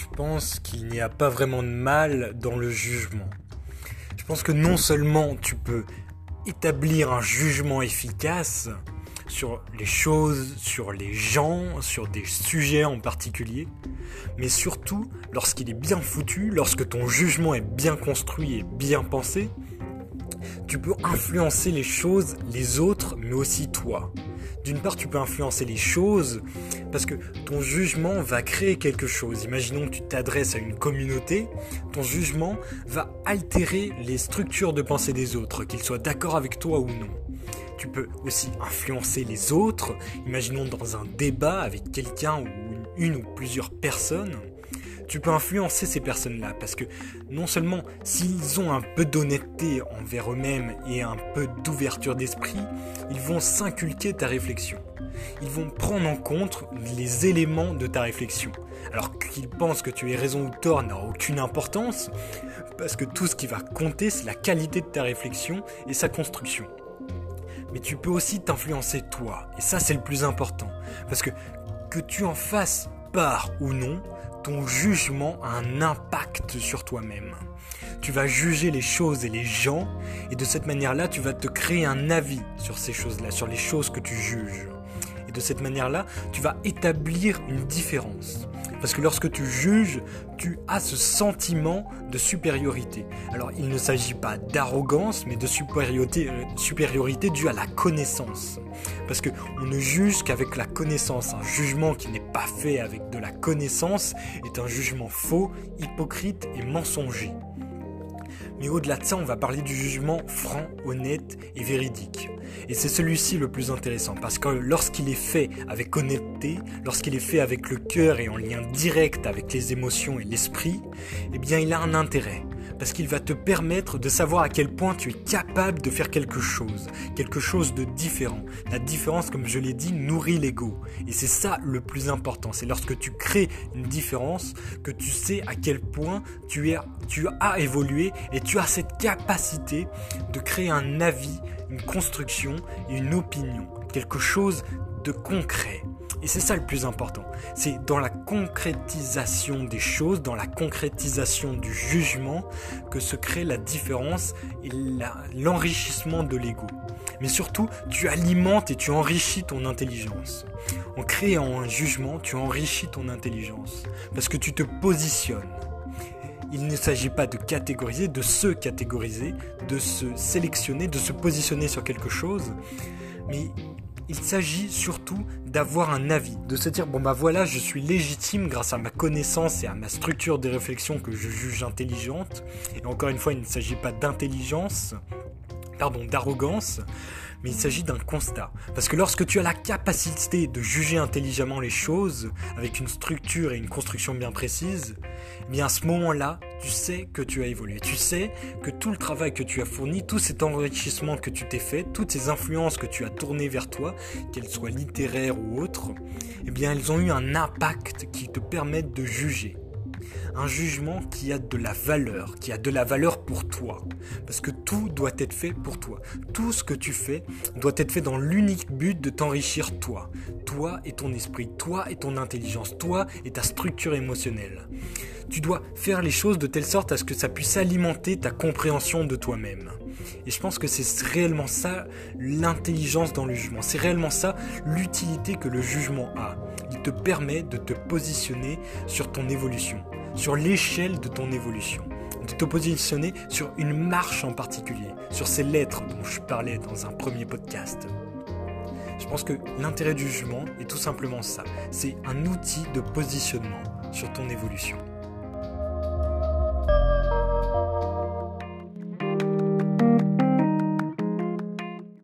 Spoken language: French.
je pense qu'il n'y a pas vraiment de mal dans le jugement. Je pense que non seulement tu peux établir un jugement efficace sur les choses, sur les gens, sur des sujets en particulier, mais surtout lorsqu'il est bien foutu, lorsque ton jugement est bien construit et bien pensé, tu peux influencer les choses, les autres, mais aussi toi. D'une part, tu peux influencer les choses parce que ton jugement va créer quelque chose. Imaginons que tu t'adresses à une communauté, ton jugement va altérer les structures de pensée des autres, qu'ils soient d'accord avec toi ou non. Tu peux aussi influencer les autres, imaginons dans un débat avec quelqu'un ou une, ou plusieurs personnes tu peux influencer ces personnes-là parce que non seulement s'ils ont un peu d'honnêteté envers eux-mêmes et un peu d'ouverture d'esprit, ils vont s'inculquer ta réflexion. Ils vont prendre en compte les éléments de ta réflexion. Alors qu'ils pensent que tu aies raison ou tort n'a aucune importance parce que tout ce qui va compter c'est la qualité de ta réflexion et sa construction mais tu peux aussi t'influencer toi. Et ça, c'est le plus important. Parce que que tu en fasses part ou non, ton jugement a un impact sur toi-même. Tu vas juger les choses et les gens, et de cette manière-là, tu vas te créer un avis sur ces choses-là, sur les choses que tu juges. Et de cette manière-là, tu vas établir une différence. Parce que lorsque tu juges, tu as ce sentiment de supériorité. Alors il ne s'agit pas d'arrogance, mais de supériorité, euh, supériorité due à la connaissance. Parce qu'on ne juge qu'avec la connaissance. Un jugement qui n'est pas fait avec de la connaissance est un jugement faux, hypocrite et mensonger. Mais au-delà de ça, on va parler du jugement franc, honnête et véridique. Et c'est celui-ci le plus intéressant, parce que lorsqu'il est fait avec honnêteté, lorsqu'il est fait avec le cœur et en lien direct avec les émotions et l'esprit, eh bien il a un intérêt parce qu'il va te permettre de savoir à quel point tu es capable de faire quelque chose, quelque chose de différent. La différence, comme je l'ai dit, nourrit l'ego. Et c'est ça le plus important. C'est lorsque tu crées une différence que tu sais à quel point tu, es, tu as évolué et tu as cette capacité de créer un avis, une construction une opinion. Quelque chose de concret. Et c'est ça le plus important. C'est dans la concrétisation des choses, dans la concrétisation du jugement, que se crée la différence et l'enrichissement de l'ego. Mais surtout, tu alimentes et tu enrichis ton intelligence. En créant un jugement, tu enrichis ton intelligence. Parce que tu te positionnes. Il ne s'agit pas de catégoriser, de se catégoriser, de se sélectionner, de se positionner sur quelque chose, mais il s'agit surtout d'avoir un avis, de se dire bon bah voilà, je suis légitime grâce à ma connaissance et à ma structure de réflexion que je juge intelligente. Et encore une fois, il ne s'agit pas d'intelligence, pardon, d'arrogance, mais il s'agit d'un constat. Parce que lorsque tu as la capacité de juger intelligemment les choses, avec une structure et une construction bien précise, eh bien à ce moment-là, tu sais que tu as évolué. Tu sais que tout le travail que tu as fourni, tout cet enrichissement que tu t'es fait, toutes ces influences que tu as tournées vers toi, qu'elles soient littéraires ou autres, eh bien elles ont eu un impact qui te permettent de juger un jugement qui a de la valeur, qui a de la valeur pour toi. Parce que tout doit être fait pour toi. Tout ce que tu fais doit être fait dans l'unique but de t'enrichir toi. Toi et ton esprit, toi et ton intelligence, toi et ta structure émotionnelle. Tu dois faire les choses de telle sorte à ce que ça puisse alimenter ta compréhension de toi-même. Et je pense que c'est réellement ça l'intelligence dans le jugement. C'est réellement ça l'utilité que le jugement a. Il te permet de te positionner sur ton évolution sur l'échelle de ton évolution, de te positionner sur une marche en particulier, sur ces lettres dont je parlais dans un premier podcast. Je pense que l'intérêt du jugement est tout simplement ça, c'est un outil de positionnement sur ton évolution.